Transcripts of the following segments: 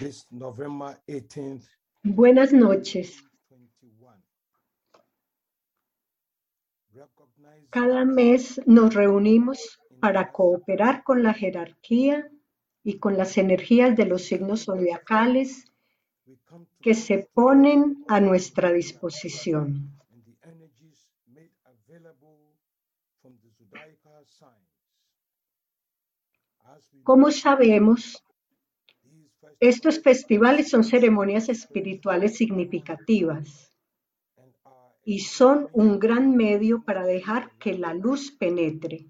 this November 18th, Buenas noches. 21. Recognize Cada mes nos reunimos para cooperar con la jerarquía y con las energías de los signos zodiacales que se ponen a nuestra disposición. Como sabemos, estos festivales son ceremonias espirituales significativas y son un gran medio para dejar que la luz penetre.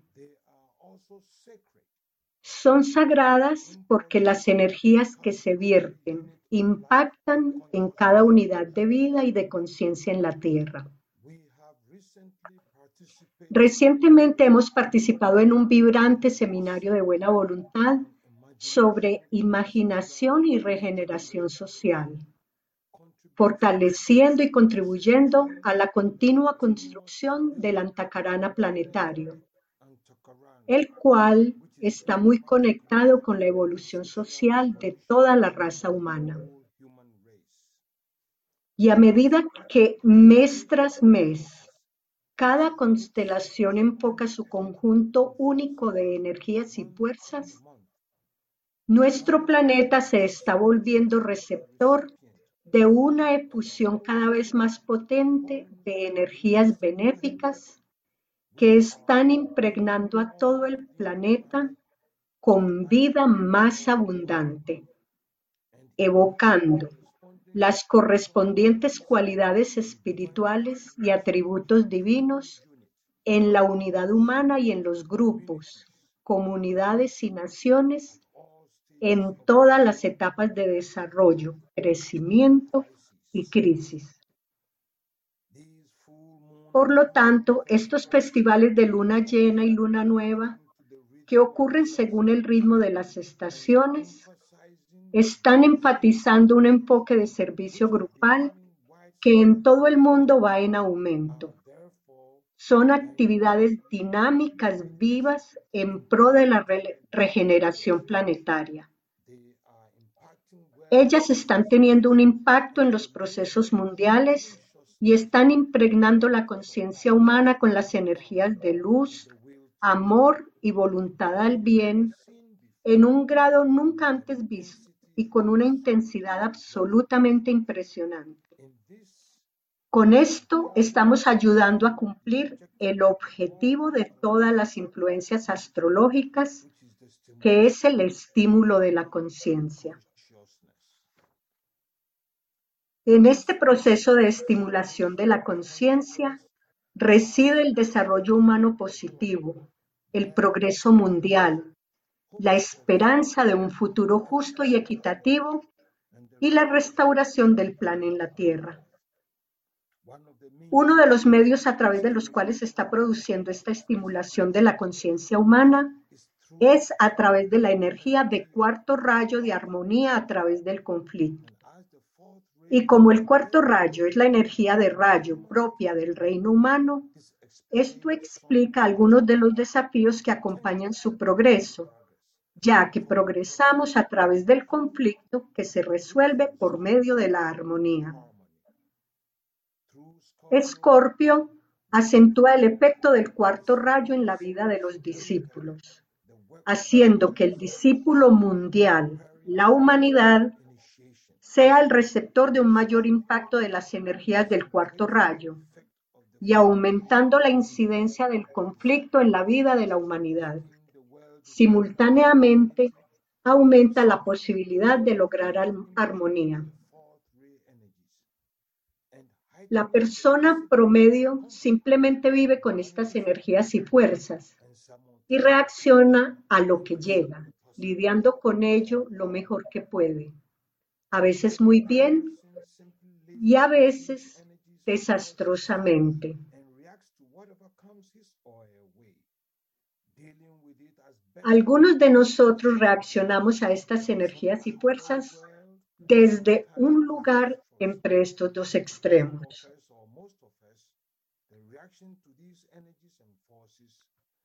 Son sagradas porque las energías que se vierten impactan en cada unidad de vida y de conciencia en la Tierra. Recientemente hemos participado en un vibrante seminario de buena voluntad sobre imaginación y regeneración social, fortaleciendo y contribuyendo a la continua construcción del Antacarana planetario, el cual está muy conectado con la evolución social de toda la raza humana. Y a medida que mes tras mes, cada constelación enfoca su conjunto único de energías y fuerzas, nuestro planeta se está volviendo receptor de una efusión cada vez más potente de energías benéficas que están impregnando a todo el planeta con vida más abundante, evocando las correspondientes cualidades espirituales y atributos divinos en la unidad humana y en los grupos, comunidades y naciones en todas las etapas de desarrollo, crecimiento y crisis. Por lo tanto, estos festivales de luna llena y luna nueva, que ocurren según el ritmo de las estaciones, están enfatizando un enfoque de servicio grupal que en todo el mundo va en aumento. Son actividades dinámicas vivas en pro de la re- regeneración planetaria. Ellas están teniendo un impacto en los procesos mundiales y están impregnando la conciencia humana con las energías de luz, amor y voluntad al bien en un grado nunca antes visto y con una intensidad absolutamente impresionante. Con esto estamos ayudando a cumplir el objetivo de todas las influencias astrológicas, que es el estímulo de la conciencia. En este proceso de estimulación de la conciencia reside el desarrollo humano positivo, el progreso mundial, la esperanza de un futuro justo y equitativo y la restauración del plan en la Tierra. Uno de los medios a través de los cuales se está produciendo esta estimulación de la conciencia humana es a través de la energía de cuarto rayo de armonía a través del conflicto. Y como el cuarto rayo es la energía de rayo propia del reino humano, esto explica algunos de los desafíos que acompañan su progreso, ya que progresamos a través del conflicto que se resuelve por medio de la armonía. Escorpio acentúa el efecto del cuarto rayo en la vida de los discípulos, haciendo que el discípulo mundial, la humanidad, sea el receptor de un mayor impacto de las energías del cuarto rayo y aumentando la incidencia del conflicto en la vida de la humanidad. Simultáneamente, aumenta la posibilidad de lograr armonía. La persona promedio simplemente vive con estas energías y fuerzas y reacciona a lo que llega, lidiando con ello lo mejor que puede. A veces muy bien y a veces desastrosamente. Algunos de nosotros reaccionamos a estas energías y fuerzas desde un lugar entre estos dos extremos.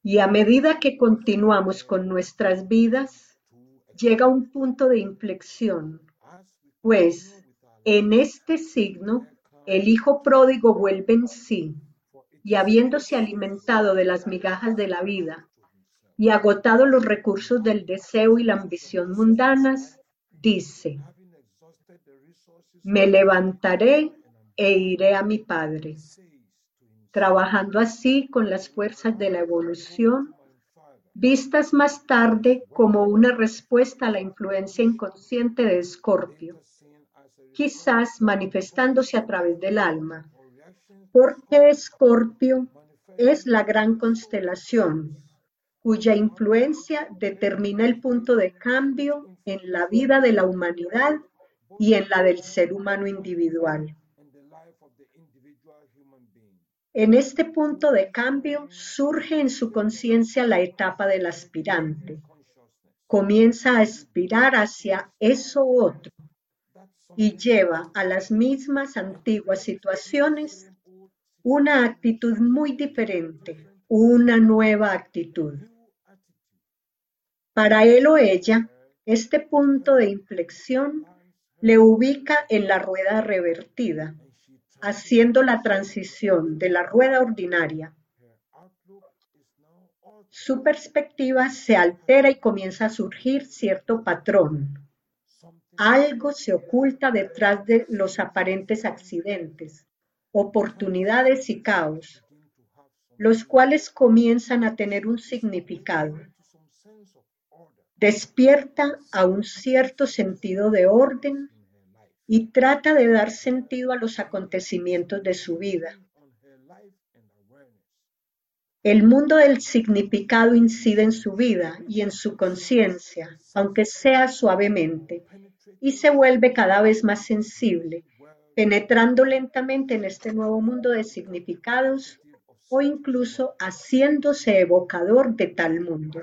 Y a medida que continuamos con nuestras vidas, llega un punto de inflexión Pues en este signo el hijo pródigo vuelve en sí y habiéndose alimentado de las migajas de la vida y agotado los recursos del deseo y la ambición mundanas, dice, me levantaré e iré a mi Padre, trabajando así con las fuerzas de la evolución, vistas más tarde como una respuesta a la influencia inconsciente de Escorpio, quizás manifestándose a través del alma, porque Escorpio es la gran constelación cuya influencia determina el punto de cambio en la vida de la humanidad y en la del ser humano individual. En este punto de cambio surge en su conciencia la etapa del aspirante. Comienza a aspirar hacia eso otro y lleva a las mismas antiguas situaciones una actitud muy diferente, una nueva actitud. Para él o ella, este punto de inflexión le ubica en la rueda revertida, haciendo la transición de la rueda ordinaria. Su perspectiva se altera y comienza a surgir cierto patrón. Algo se oculta detrás de los aparentes accidentes, oportunidades y caos, los cuales comienzan a tener un significado despierta a un cierto sentido de orden y trata de dar sentido a los acontecimientos de su vida. El mundo del significado incide en su vida y en su conciencia, aunque sea suavemente, y se vuelve cada vez más sensible, penetrando lentamente en este nuevo mundo de significados o incluso haciéndose evocador de tal mundo.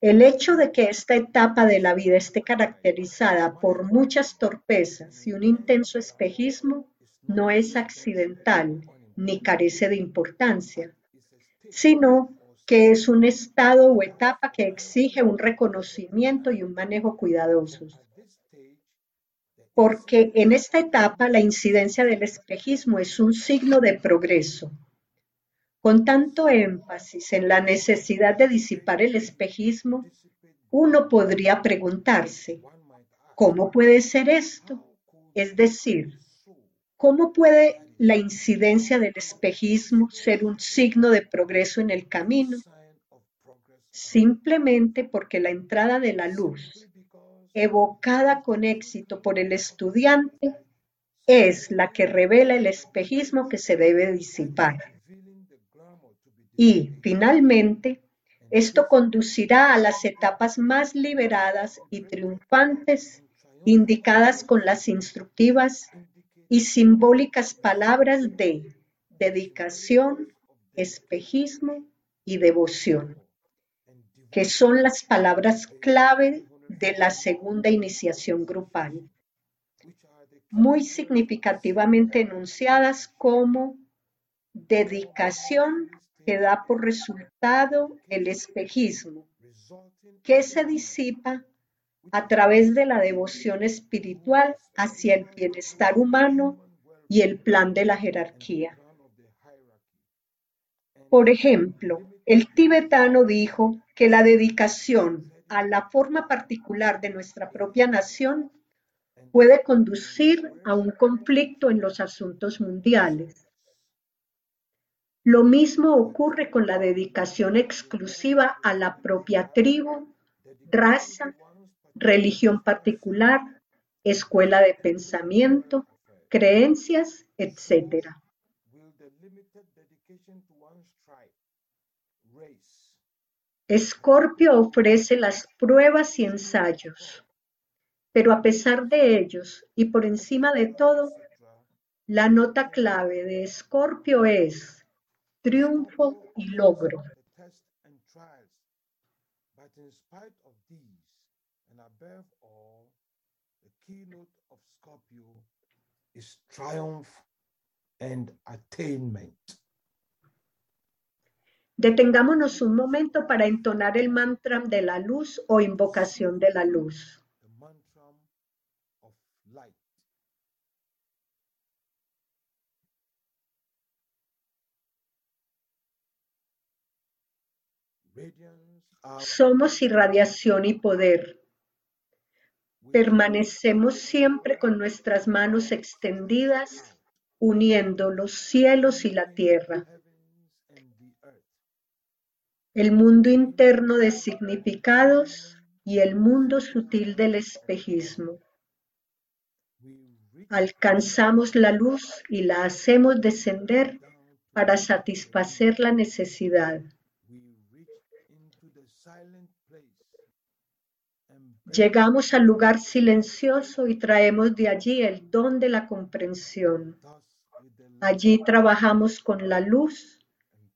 El hecho de que esta etapa de la vida esté caracterizada por muchas torpezas y un intenso espejismo no es accidental ni carece de importancia, sino que es un estado o etapa que exige un reconocimiento y un manejo cuidadosos. Porque en esta etapa la incidencia del espejismo es un signo de progreso, con tanto énfasis en la necesidad de disipar el espejismo, uno podría preguntarse, ¿cómo puede ser esto? Es decir, ¿cómo puede la incidencia del espejismo ser un signo de progreso en el camino? Simplemente porque la entrada de la luz, evocada con éxito por el estudiante, es la que revela el espejismo que se debe disipar. Y, finalmente, esto conducirá a las etapas más liberadas y triunfantes indicadas con las instructivas y simbólicas palabras de dedicación, espejismo y devoción, que son las palabras clave de la segunda iniciación grupal, muy significativamente enunciadas como dedicación que da por resultado el espejismo, que se disipa a través de la devoción espiritual hacia el bienestar humano y el plan de la jerarquía. Por ejemplo, el tibetano dijo que la dedicación a la forma particular de nuestra propia nación puede conducir a un conflicto en los asuntos mundiales lo mismo ocurre con la dedicación exclusiva a la propia tribu, raza, religión particular, escuela de pensamiento, creencias, etc. Escorpio ofrece las pruebas y ensayos, pero a pesar de ellos y por encima de todo, la nota clave de Escorpio es triunfo y logro. Detengámonos un momento para entonar el mantra de la luz o invocación de la luz. Somos irradiación y poder. Permanecemos siempre con nuestras manos extendidas, uniendo los cielos y la tierra. heavens and the earth. El mundo interno de significados y el mundo sutil del espejismo. Alcanzamos la luz y la hacemos descender para satisfacer la necesidad. Llegamos al lugar silencioso y traemos de allí el don de la comprensión. Allí trabajamos con la luz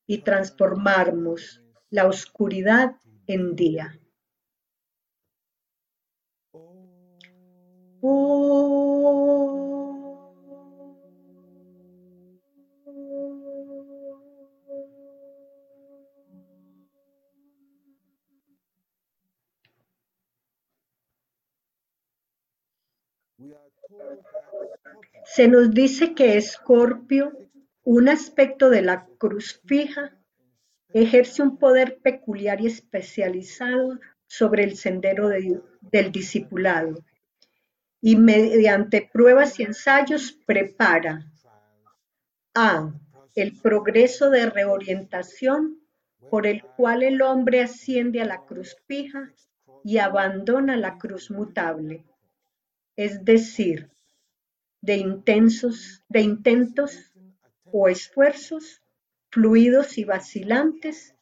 y transformamos la oscuridad en día. Se nos dice que Escorpio, un aspecto de la cruz fija, ejerce un poder peculiar y especializado sobre el sendero de- del discipulado y mediante pruebas y ensayos prepara a el progreso de reorientación por el cual el hombre asciende a la cruz fija y abandona la cruz mutable, es decir, de intensos, de intentos o esfuerzos fluidos y vacilantes,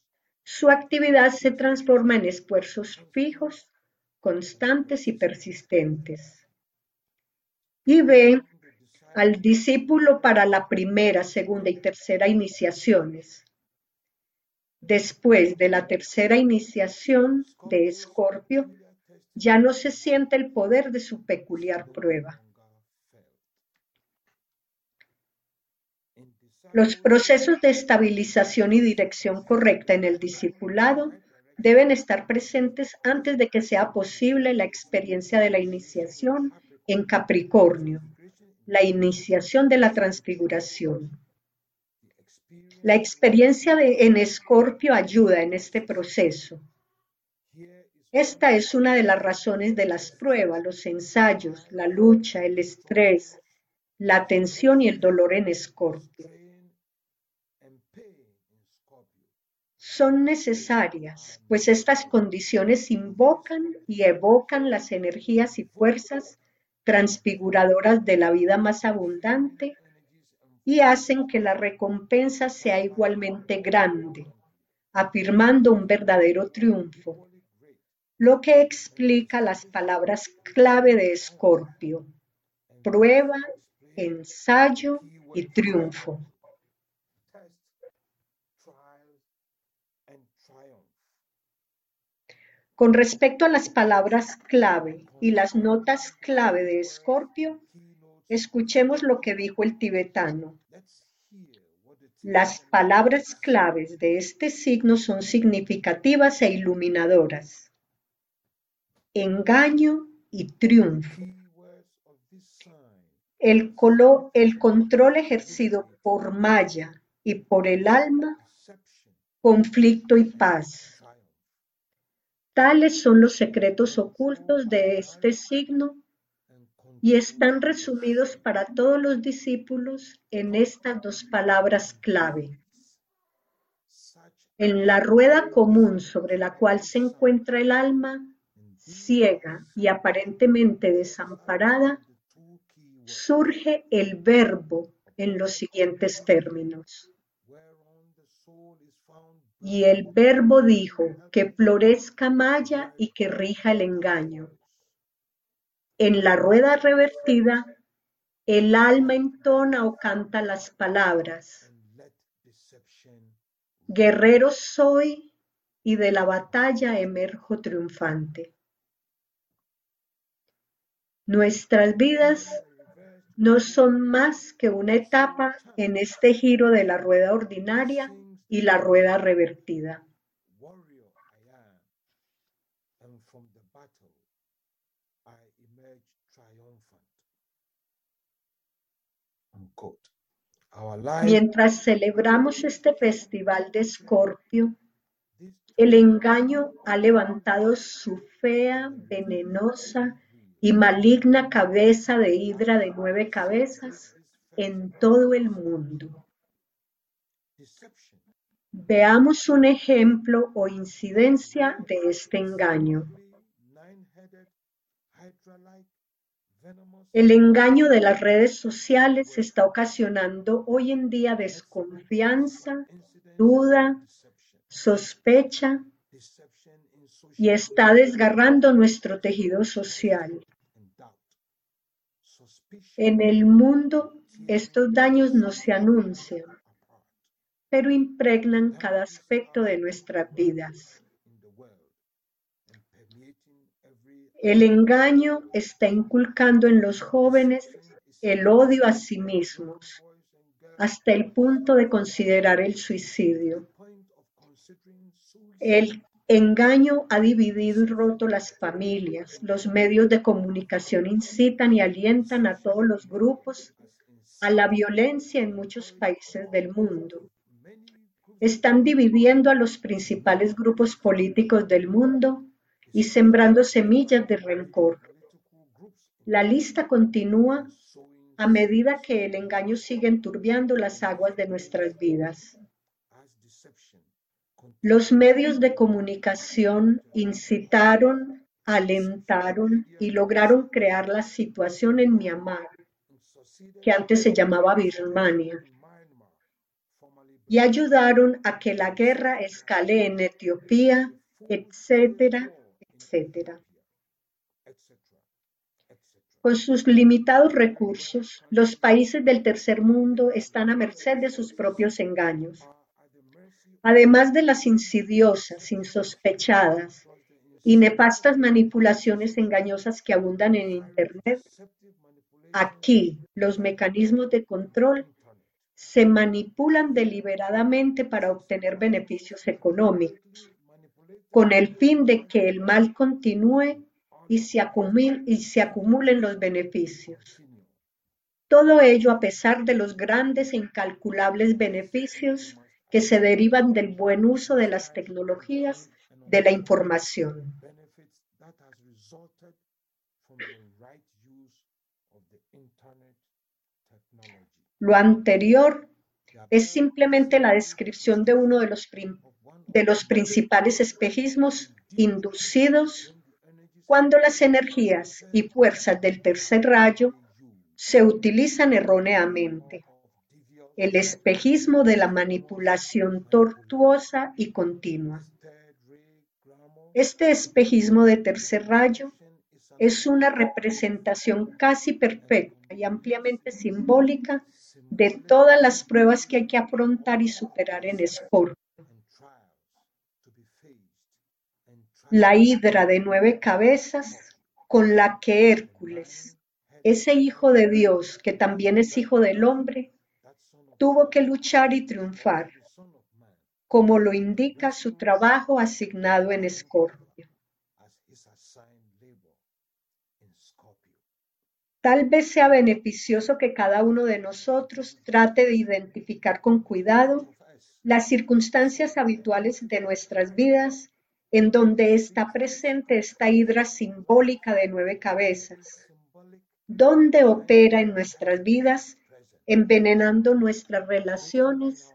su actividad se transforma en esfuerzos fijos, constantes y persistentes. Y ve al discípulo para la primera, segunda y tercera iniciaciones. Después de la tercera iniciación de Escorpio, ya no se siente el poder de su peculiar prueba. Los procesos de estabilización y dirección correcta en el discipulado deben estar presentes antes de que sea posible la experiencia de la iniciación en Capricornio, la iniciación de la transfiguración. La experiencia en Escorpio ayuda en este proceso. Esta es una de las razones de las pruebas, los ensayos, la lucha, el estrés, la tensión y el dolor en Escorpio. Son necesarias, pues estas condiciones invocan y evocan las energías y fuerzas transfiguradoras de la vida más abundante y hacen que la recompensa sea igualmente grande, afirmando un verdadero triunfo, lo que explica las palabras clave de Escorpio, prueba, ensayo y triunfo. Con respecto a las palabras clave y las notas clave de Escorpio, escuchemos lo que dijo el tibetano. Las palabras claves de este signo son significativas e iluminadoras. Engaño y triunfo. El, el control ejercido por Maya y por el alma, conflicto y paz. Tales son los secretos ocultos de este signo y están resumidos para todos los discípulos en estas dos palabras clave. En la rueda común sobre la cual se encuentra el alma, ciega y aparentemente desamparada, surge el verbo en los siguientes términos. Y el verbo dijo que florezca Maya y que rija el engaño. En la rueda revertida, el alma entona o canta las palabras. Guerrero soy y de la batalla emerjo triunfante. Nuestras vidas no son más que una etapa en este giro de la rueda ordinaria y la rueda revertida. Mientras celebramos este festival de Escorpio, el engaño ha levantado su fea, venenosa y maligna cabeza de hidra de nueve cabezas en todo el mundo. Veamos un ejemplo o incidencia de este engaño. El engaño de las redes sociales está ocasionando hoy en día desconfianza, duda, sospecha y está desgarrando nuestro tejido social. En el mundo estos daños no se anuncian, pero impregnan cada aspecto de nuestras vidas. El engaño está inculcando en los jóvenes el odio a sí mismos, hasta el punto de considerar el suicidio. El engaño ha dividido y roto las familias. Los medios de comunicación incitan y alientan a todos los grupos a la violencia en muchos países del mundo. Están dividiendo a los principales grupos políticos del mundo y sembrando semillas de rencor. La lista continúa a medida que el engaño sigue enturbiando las aguas de nuestras vidas. Los medios de comunicación incitaron, alentaron y lograron crear la situación en Myanmar, que antes se llamaba Birmania, y ayudaron a que la guerra escale en Etiopía, etcétera, etcétera. etc., etc. Con sus limitados recursos, los países del tercer mundo están a merced de sus propios engaños. Además de las insidiosas, insospechadas y nefastas manipulaciones engañosas que abundan en Internet, aquí los mecanismos de control. Se manipulan deliberadamente para obtener beneficios económicos, con el fin de que el mal continúe y se, acumulen los beneficios. Todo ello a pesar de los grandes e incalculables beneficios que se derivan del buen uso de las tecnologías de la información. benefits that has resulted from the right use of the internet technology. Lo anterior es simplemente la descripción de uno de los, de los principales espejismos inducidos cuando las energías y fuerzas del tercer rayo se utilizan erróneamente. El espejismo de la manipulación tortuosa y continua. Este espejismo de tercer rayo es una representación casi perfecta y ampliamente simbólica de todas las pruebas que hay que afrontar y superar en Escorpio. La hidra de nueve cabezas con la que Hércules, ese hijo de Dios que también es hijo del hombre, tuvo que luchar y triunfar, como lo indica su trabajo asignado en Escorpio. Tal vez sea beneficioso que cada uno de nosotros trate de identificar con cuidado las circunstancias habituales de nuestras vidas en donde está presente esta hidra simbólica de nueve cabezas, donde opera en nuestras vidas, envenenando nuestras relaciones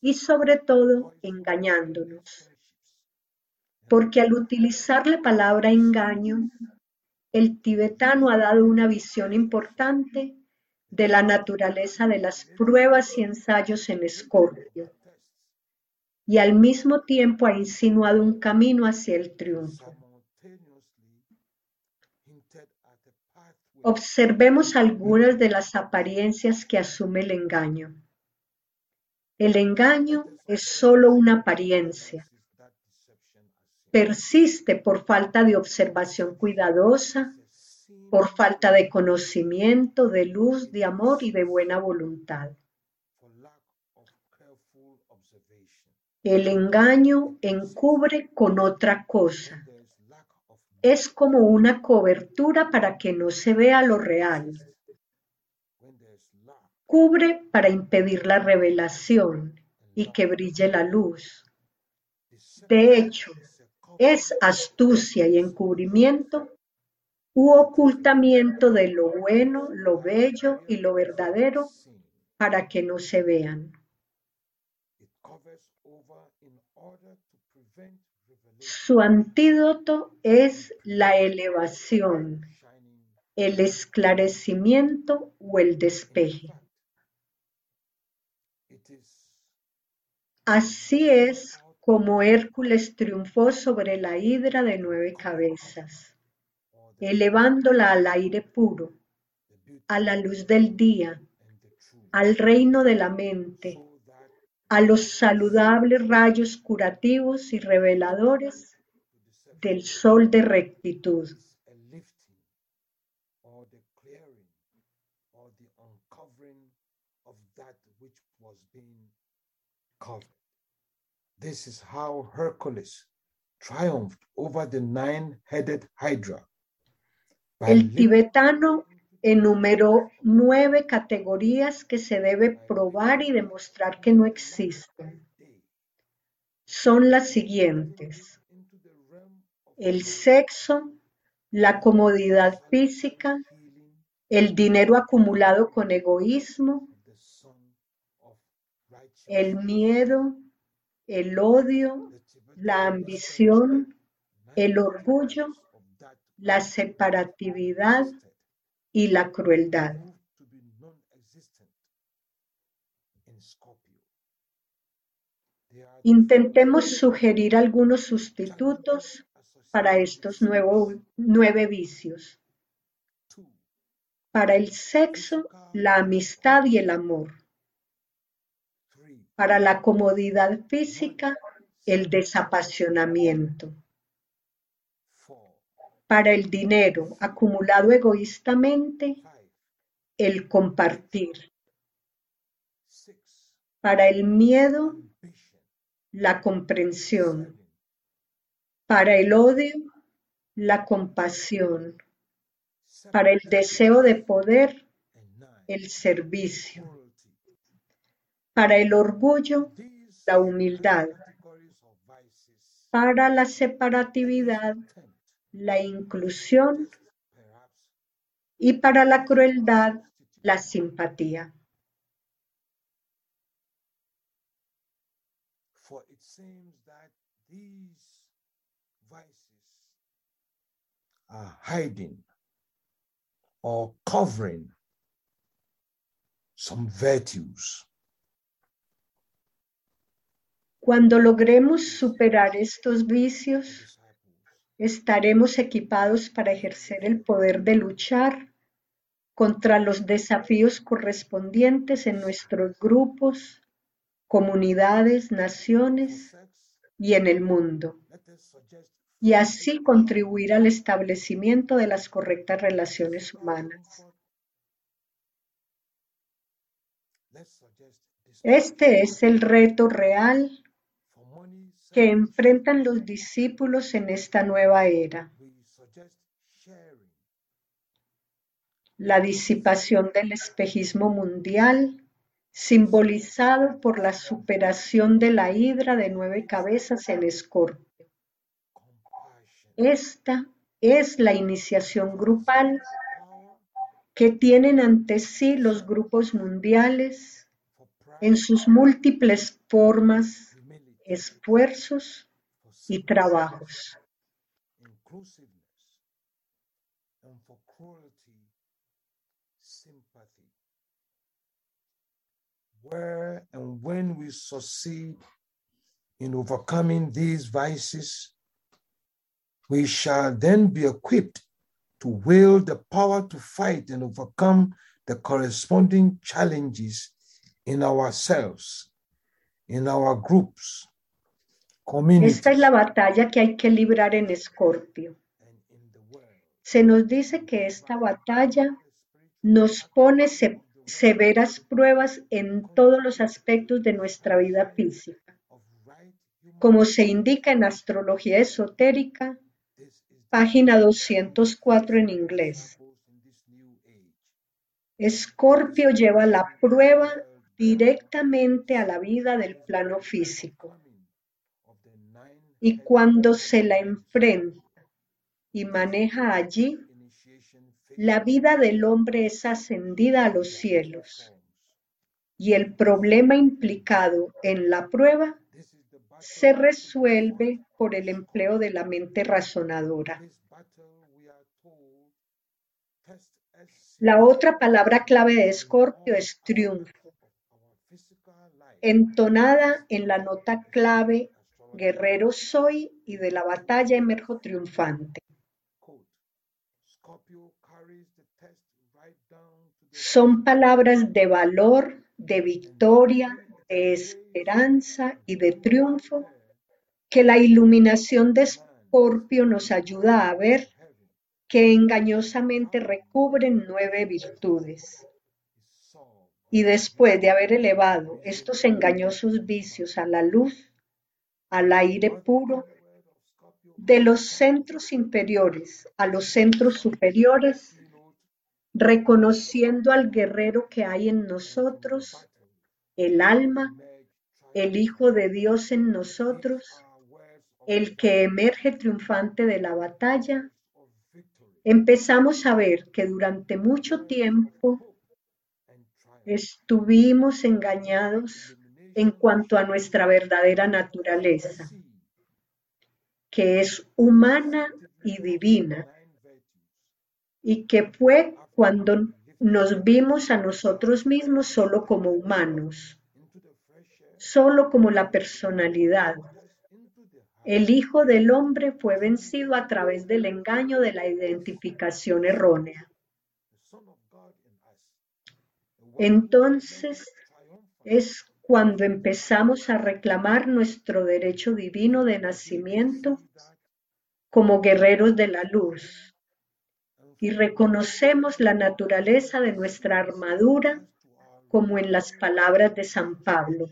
y sobre todo engañándonos. Porque al utilizar la palabra engaño, el tibetano ha dado una visión importante de la naturaleza de las pruebas y ensayos en Escorpio, y al mismo tiempo ha insinuado un camino hacia el triunfo. Observemos algunas de las apariencias que asume el engaño. El engaño es solo una apariencia. Persiste por falta de observación cuidadosa, por falta de conocimiento, de luz, de amor y de buena voluntad. El engaño encubre con otra cosa. Es como una cobertura para que no se vea lo real. cubre para impedir la revelación y que brille la luz. De hecho, es astucia y encubrimiento u ocultamiento de lo bueno, lo bello y lo verdadero para que no se vean. Su antídoto es la elevación, el esclarecimiento o el despeje. Así es como Hércules triunfó sobre la hidra de nueve cabezas, elevándola al aire puro, a la luz del día, al reino de la mente, a los saludables rayos curativos y reveladores del sol de rectitud. This is how Hercules triumphed over the nine-headed Hydra. El tibetano enumeró nueve categorías que se debe probar y demostrar que no existen. Son las siguientes. El sexo, la comodidad física, el dinero acumulado con egoísmo, el miedo, el odio, la ambición, el orgullo, la separatividad y la crueldad. Intentemos sugerir algunos sustitutos para estos nueve vicios. Para el sexo, la amistad y el amor. Para la comodidad física, el desapasionamiento. Para el dinero acumulado egoístamente, el compartir. Para el miedo, la comprensión. Para el odio, la compasión. Para el deseo de poder, el servicio. Para el orgullo, la humildad. Para la separatividad, la inclusión. Y para la crueldad, la simpatía. Are hiding or covering some virtues. Cuando logremos superar estos vicios, estaremos equipados para ejercer el poder de luchar contra los desafíos correspondientes en nuestros grupos, comunidades, naciones y en el mundo, y así contribuir al establecimiento de las correctas relaciones humanas. Este es el reto real que enfrentan los discípulos en esta nueva era. La disipación del espejismo mundial, simbolizado por la superación de la hidra de nueve cabezas en Escorpio. Esta es la iniciación grupal que tienen ante sí los grupos mundiales en sus múltiples formas, esfuerzos y trabajos. Where and when we succeed in overcoming these vices, we shall then be equipped to wield the power to fight and overcome the corresponding challenges in ourselves, in our groups, Esta es la batalla que hay que librar en Escorpio. Se nos dice que esta batalla nos pone se- severas pruebas en todos los aspectos de nuestra vida física. Como se indica en Astrología Esotérica, página 204 en inglés. Escorpio lleva la prueba directamente a la vida del plano físico. Y cuando se la enfrenta y maneja allí, la vida del hombre es ascendida a los cielos. Y el problema implicado en la prueba se resuelve por el empleo de la mente razonadora. La otra palabra clave de Escorpio es triunfo, entonada en la nota clave guerrero soy y de la batalla emerjo triunfante. Son palabras de valor, de victoria, de esperanza y de triunfo que la iluminación de Escorpio nos ayuda a ver que engañosamente recubren nueve virtudes. Y después de haber elevado estos engañosos vicios a la luz, al aire puro, de los centros inferiores a los centros superiores, reconociendo al guerrero que hay en nosotros, el alma, el Hijo de Dios en nosotros, el que emerge triunfante de la batalla, empezamos a ver que durante mucho tiempo estuvimos engañados en cuanto a nuestra verdadera naturaleza, que es humana y divina, y que fue cuando nos vimos a nosotros mismos solo como humanos, solo como la personalidad, el Hijo del Hombre fue vencido a través del engaño de la identificación errónea. Entonces es cuando empezamos a reclamar nuestro derecho divino de nacimiento como guerreros de la luz y reconocemos la naturaleza de nuestra armadura como en las palabras de San Pablo.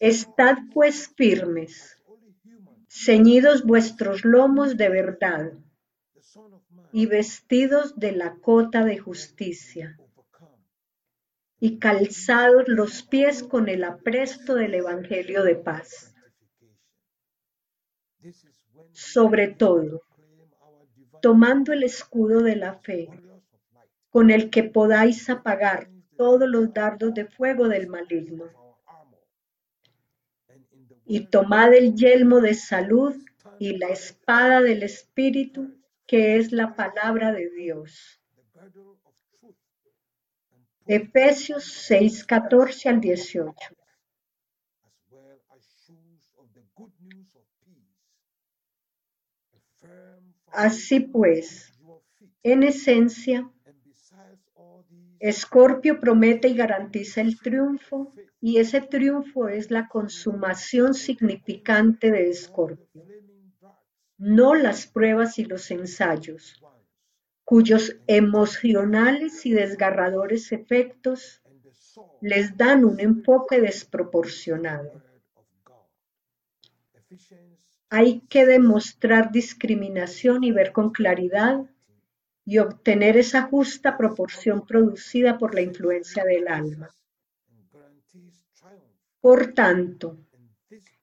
Estad pues firmes, ceñidos vuestros lomos de verdad y vestidos de la cota de justicia y calzados los pies con el apresto del Evangelio de paz. Sobre todo, tomando el escudo de la fe, con el que podáis apagar todos los dardos de fuego del maligno y tomad el yelmo de salud y la espada del Espíritu, que es la palabra de Dios. Efesios 6, 14 al 18. Así pues, en esencia, Escorpio promete y garantiza el triunfo y ese triunfo es la consumación significante de Escorpio, no las pruebas y los ensayos, cuyos emocionales y desgarradores efectos les dan un enfoque desproporcionado. Hay que demostrar discriminación y ver con claridad y obtener esa justa proporción producida por la influencia del alma. Por tanto,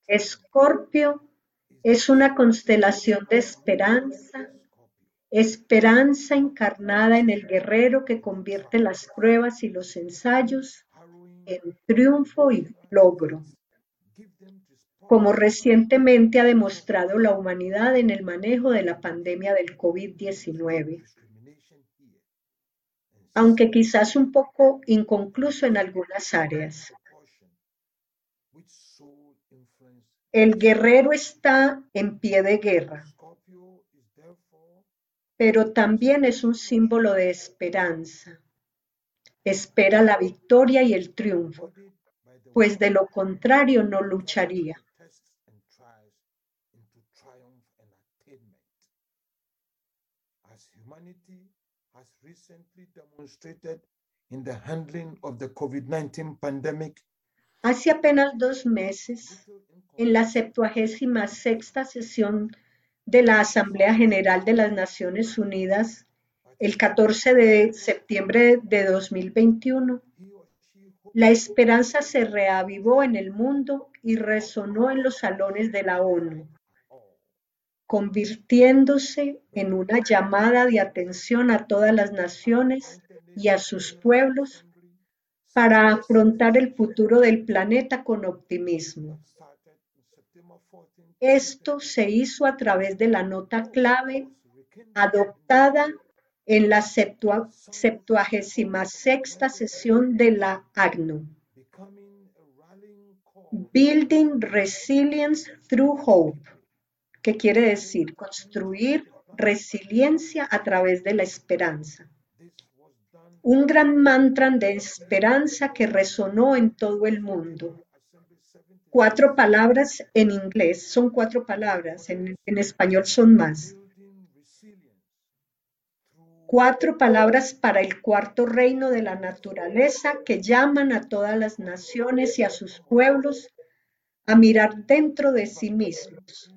Escorpio es una constelación de esperanza, esperanza encarnada en el guerrero que convierte las pruebas y los ensayos en triunfo y logro, como recientemente ha demostrado la humanidad en el manejo de la pandemia del COVID-19 aunque quizás un poco inconcluso en algunas áreas. El guerrero está en pie de guerra, pero también es un símbolo de esperanza. Espera la victoria y el triunfo, pues de lo contrario no lucharía. Hace apenas dos meses, en la septuagésima sexta sesión de la Asamblea General de las Naciones Unidas el 14 de septiembre de 2021, la esperanza se reavivó en el mundo y resonó en los salones de la ONU, convirtiéndose en una llamada de atención a todas las naciones y a sus pueblos para afrontar el futuro del planeta con optimismo. Esto se hizo a través de la nota clave adoptada en la septuagésima sexta sesión de la ACNU. Building Resilience Through Hope, que quiere decir construir resiliencia a través de la esperanza. Un gran mantra de esperanza que resonó en todo el mundo cuatro palabras en inglés, son cuatro palabras, en, español son más. Cuatro palabras para el cuarto reino de la naturaleza que llaman a todas las naciones y a sus pueblos a mirar dentro de sí mismos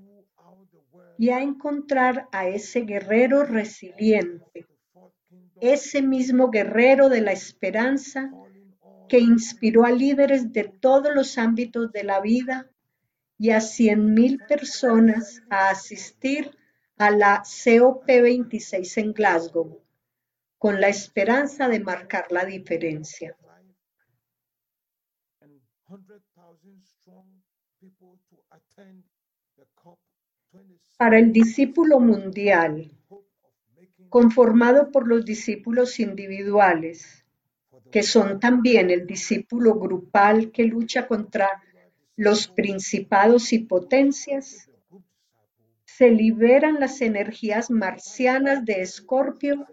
y a encontrar a ese guerrero resiliente, ese mismo guerrero de la esperanza que inspiró a líderes de todos los ámbitos de la vida y a 100.000 personas a asistir a la COP26 en Glasgow, con la esperanza de marcar la diferencia. Para el discípulo mundial, conformado por los discípulos individuales, que son también el discípulo grupal que lucha contra los principados y potencias, se liberan las energías marcianas de Escorpio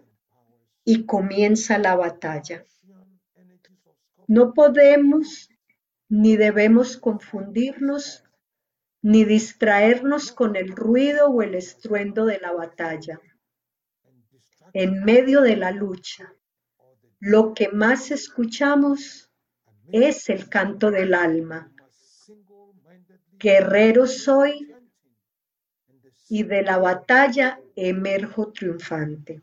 y comienza la batalla. No podemos ni debemos confundirnos ni distraernos con el ruido o el estruendo de la batalla. En medio de la lucha, lo que más escuchamos es el canto del alma. Guerrero soy y de la batalla emerjo triunfante.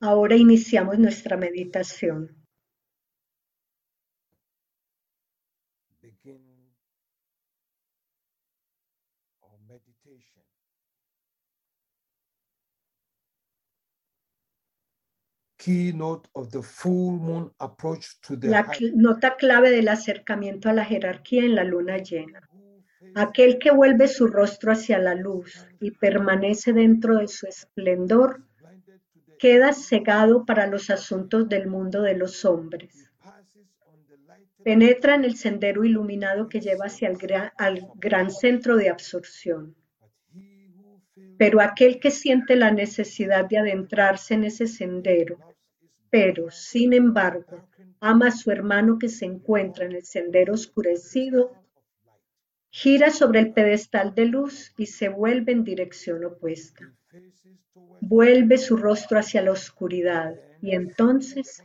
Ahora iniciamos nuestra meditación. La nota clave del acercamiento a la jerarquía en la luna llena. Aquel que vuelve su rostro hacia la luz y permanece dentro de su esplendor, queda cegado para los asuntos del mundo de los hombres. Penetra en el sendero iluminado que lleva hacia el gran, al gran centro de absorción. Pero aquel que siente la necesidad de adentrarse en ese sendero pero, sin embargo, ama a su hermano que se encuentra en el sendero oscurecido, gira sobre el pedestal de luz y se vuelve en dirección opuesta. Vuelve su rostro hacia la oscuridad y entonces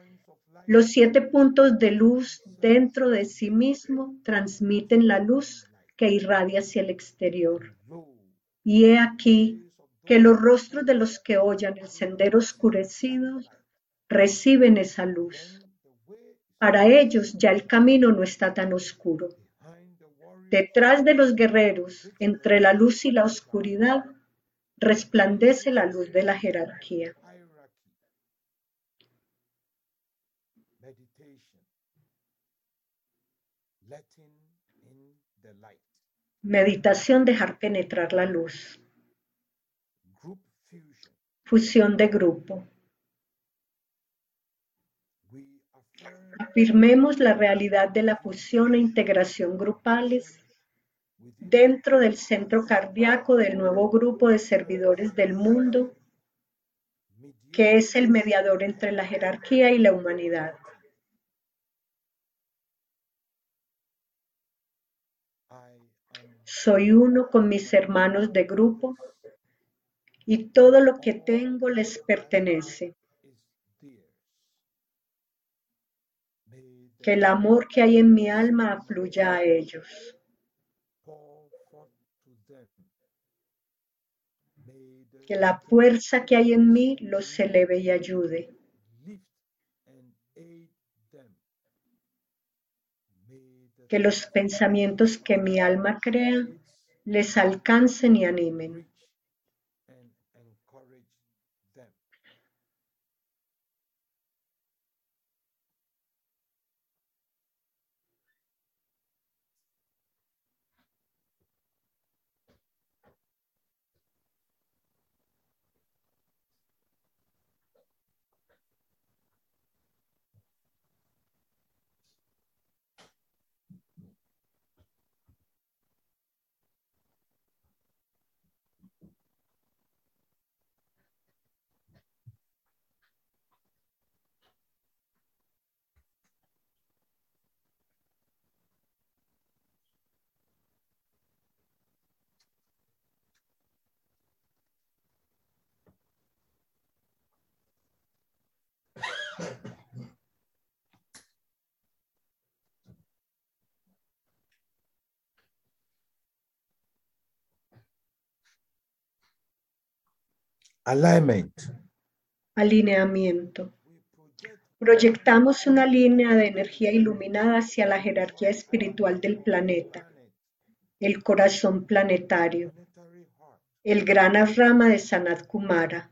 los siete puntos de luz dentro de sí mismo transmiten la luz que irradia hacia el exterior. Y he aquí que los rostros de los que oyen el sendero oscurecido reciben esa luz. Para ellos ya el camino no está tan oscuro. Detrás de los guerreros, entre la luz y la oscuridad, resplandece la luz de la jerarquía. Meditación dejar penetrar la luz. Fusión de grupo. Afirmemos la realidad de la fusión e integración grupales dentro del centro cardíaco del nuevo grupo de servidores del mundo, que es el mediador entre la jerarquía y la humanidad. Soy uno con mis hermanos de grupo y todo lo que tengo les pertenece. May the que el amor que hay en mi alma afluya a ellos. Que la fuerza que hay en mí los eleve y ayude. Que los pensamientos que mi alma crea les alcancen y animen. Alignment. Alineamiento. Proyectamos una línea de energía iluminada hacia la jerarquía espiritual del planeta, planet, el corazón planetario, el gran rama de Sanat Kumara.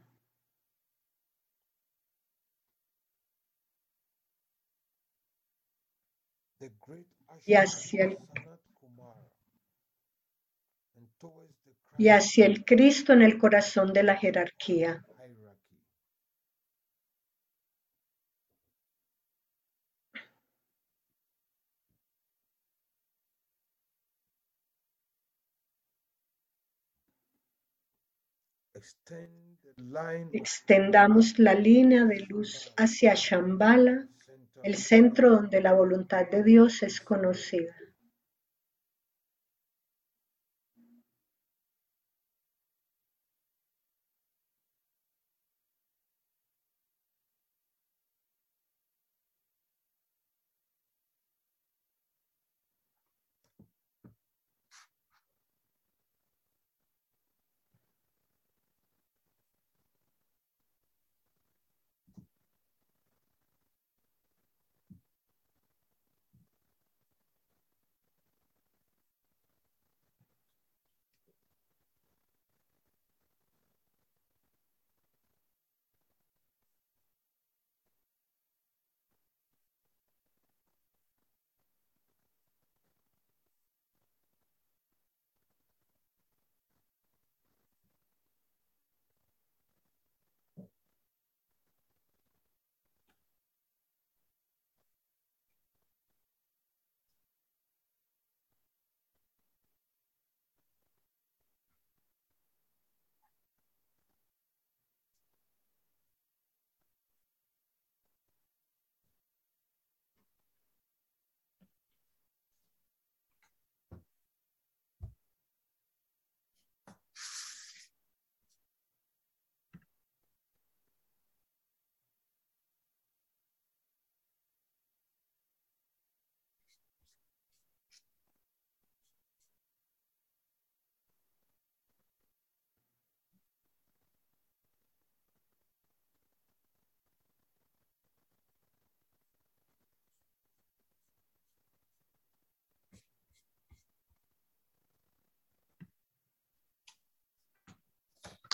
Y hacia el- of Sanat Kumara, and towards the y hacia el Cristo en el corazón de la jerarquía. Extendamos la línea de luz hacia Shambhala, el centro donde la voluntad de Dios es conocida.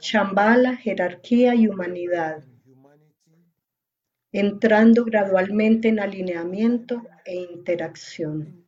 Shambhala, jerarquía y humanidad, entrando gradualmente en alineamiento e interacción.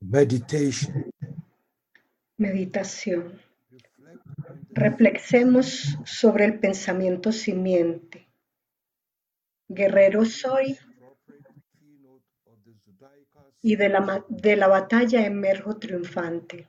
Meditation. Meditación. Reflexemos sobre el pensamiento simiente. Guerrero soy y de la, de la batalla emerjo triunfante.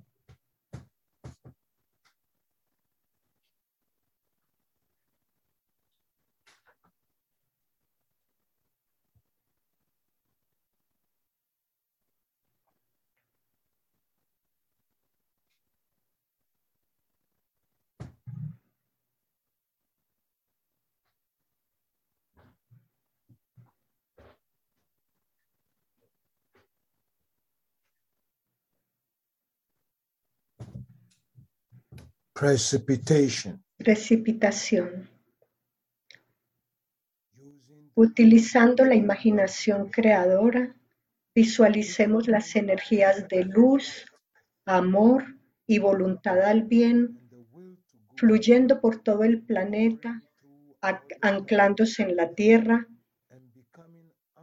precipitation, precipitación. Utilizando la imaginación creadora, visualicemos las energías de luz, amor y voluntad al bien fluyendo por todo el planeta, anclándose en la Tierra,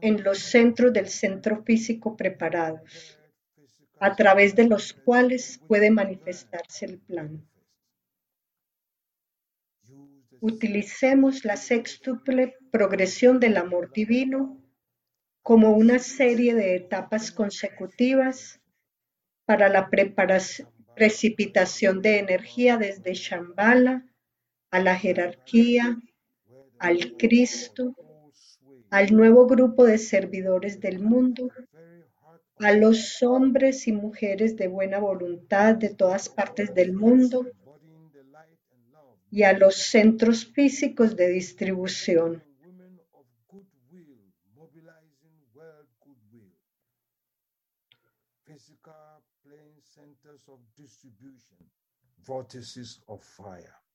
en los centros del centro físico preparados, a través de los cuales puede manifestarse el plan. Utilicemos la sextuple progresión del amor divino como una serie de etapas consecutivas para la preparación, precipitación de energía desde Shambhala a la jerarquía, al Cristo, al nuevo grupo de servidores del mundo, a los hombres y mujeres de buena voluntad de todas partes del mundo y a los centros físicos de distribución. vortices of fire.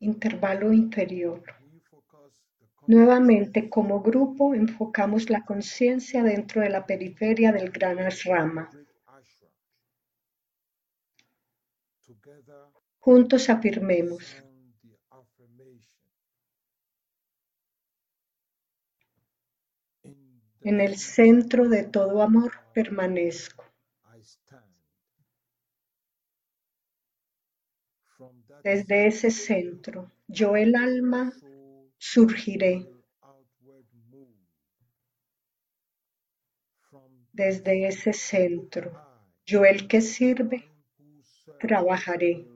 Intervalo inferior. Nuevamente, como grupo, enfocamos la conciencia dentro de la periferia del gran asrama. Juntos afirmemos, en el centro de todo amor permanezco. Desde ese centro, yo el alma surgiré. Desde ese centro, yo el que sirve, trabajaré.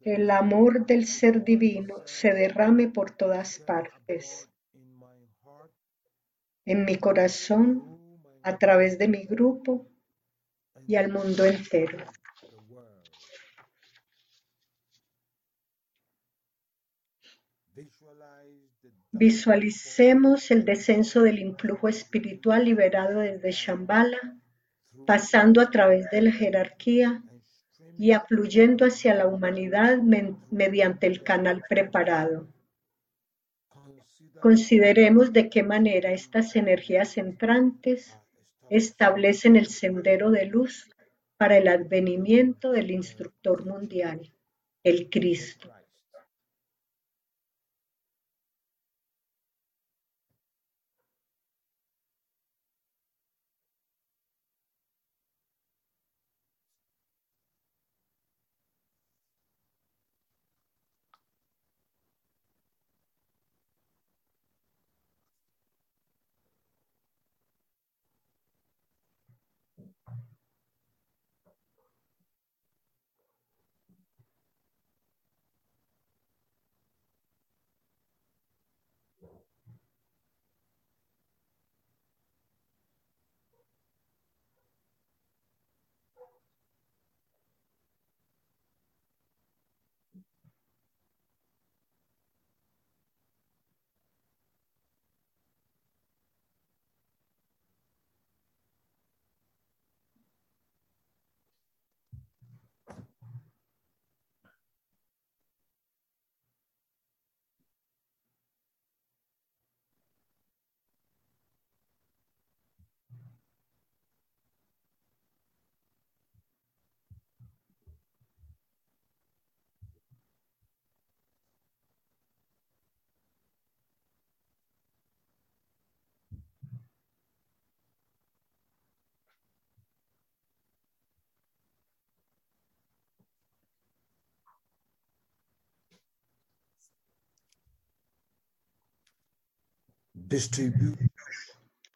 El amor del ser divino se derrame por todas partes, en mi corazón, a través de mi grupo y al mundo entero. Visualicemos el descenso del influjo espiritual liberado desde Shambhala, pasando a través de la jerarquía y afluyendo hacia la humanidad mediante el canal preparado. consider Consideremos de qué manera estas energías entrantes establecen el sendero de luz para el advenimiento del instructor mundial, el Cristo.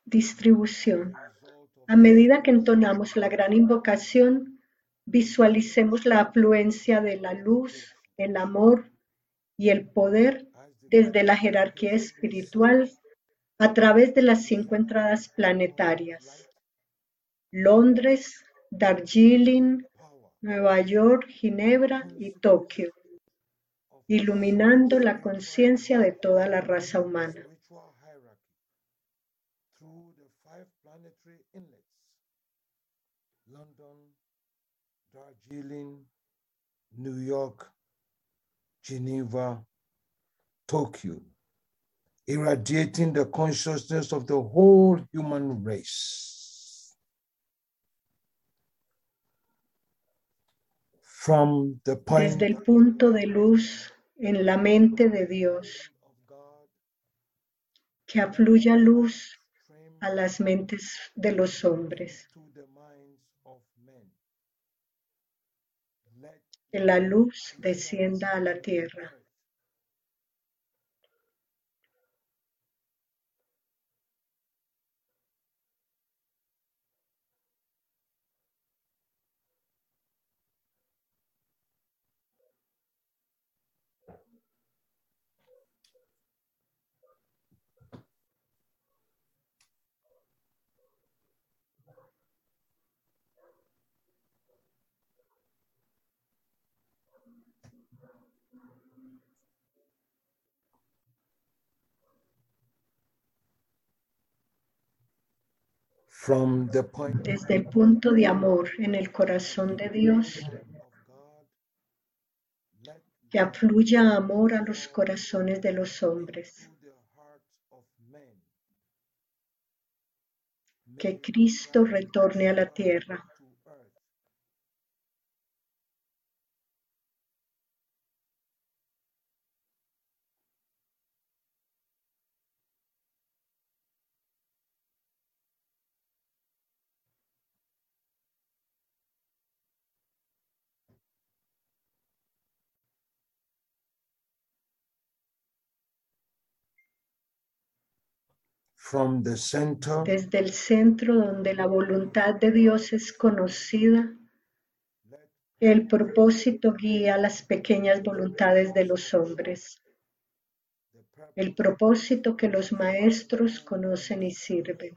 Distribución. A medida que entonamos la gran invocación, visualicemos la afluencia de la luz, el amor y el poder desde la jerarquía espiritual a través de las cinco entradas planetarias. Londres, Darjeeling, Nueva York, Ginebra y Tokio, iluminando la conciencia de toda la raza humana. Inlets. London, Darjeeling, New York, Geneva, Tokyo, irradiating the consciousness of the whole human race. From the point Desde el punto de luz en la mente de Dios, que afluya luz a las mentes de los hombres. Que la luz descienda a la tierra. From the point Desde el punto de amor en el corazón de Dios, que afluya amor a los corazones de los hombres. Que Cristo retorne a la tierra. From the center Desde el centro donde la voluntad de Dios es conocida, el propósito guía las pequeñas voluntades de los hombres. El propósito que los maestros conocen y sirven.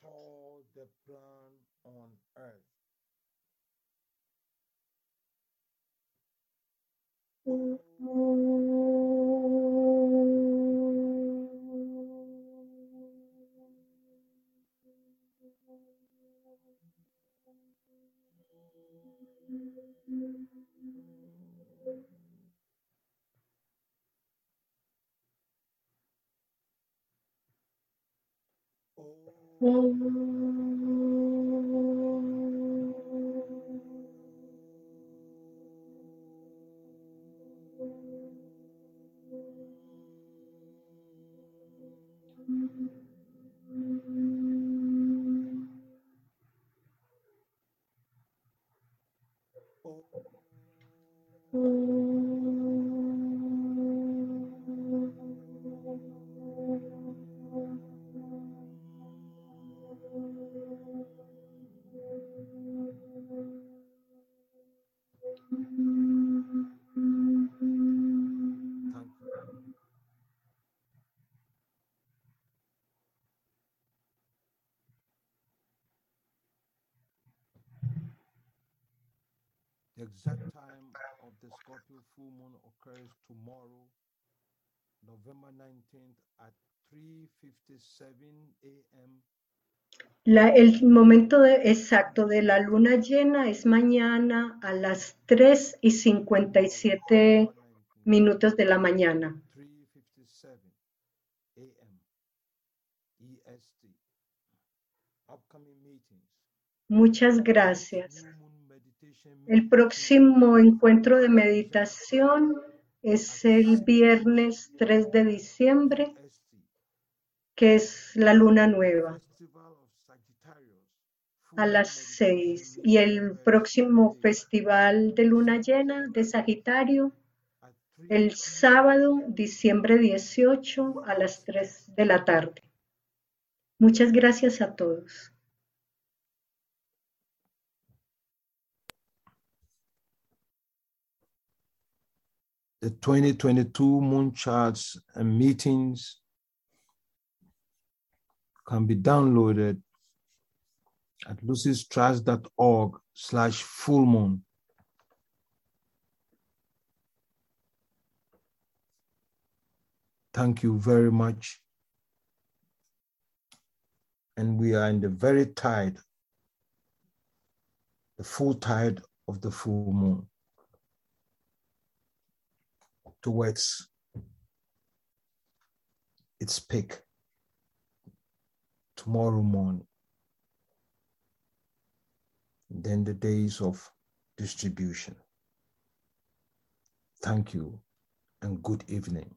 Thank mm -hmm. you. The exact time of the Scorpio full moon occurs tomorrow, November 19th at 3:57 a.m. La- el momento de- exacto de la luna llena es mañana a las 3 y 57 November 19th, minutos de la mañana. 3:57 a.m. EST. E. Muchas gracias. El próximo encuentro de meditación es el viernes 3 de diciembre, que es la luna nueva, a las meditation 6. meeting Y el próximo festival de luna llena de Sagitario, el 3 sábado, diciembre 18, a las 3 de la tarde. Muchas gracias a todos. The 2022 moon charts and meetings can be downloaded at lucystrust.org slash full moon. Thank you very much. And we are in the very tide, the full tide of the full moon towards its peak tomorrow morning. Then the days of distribution. Thank you and good evening.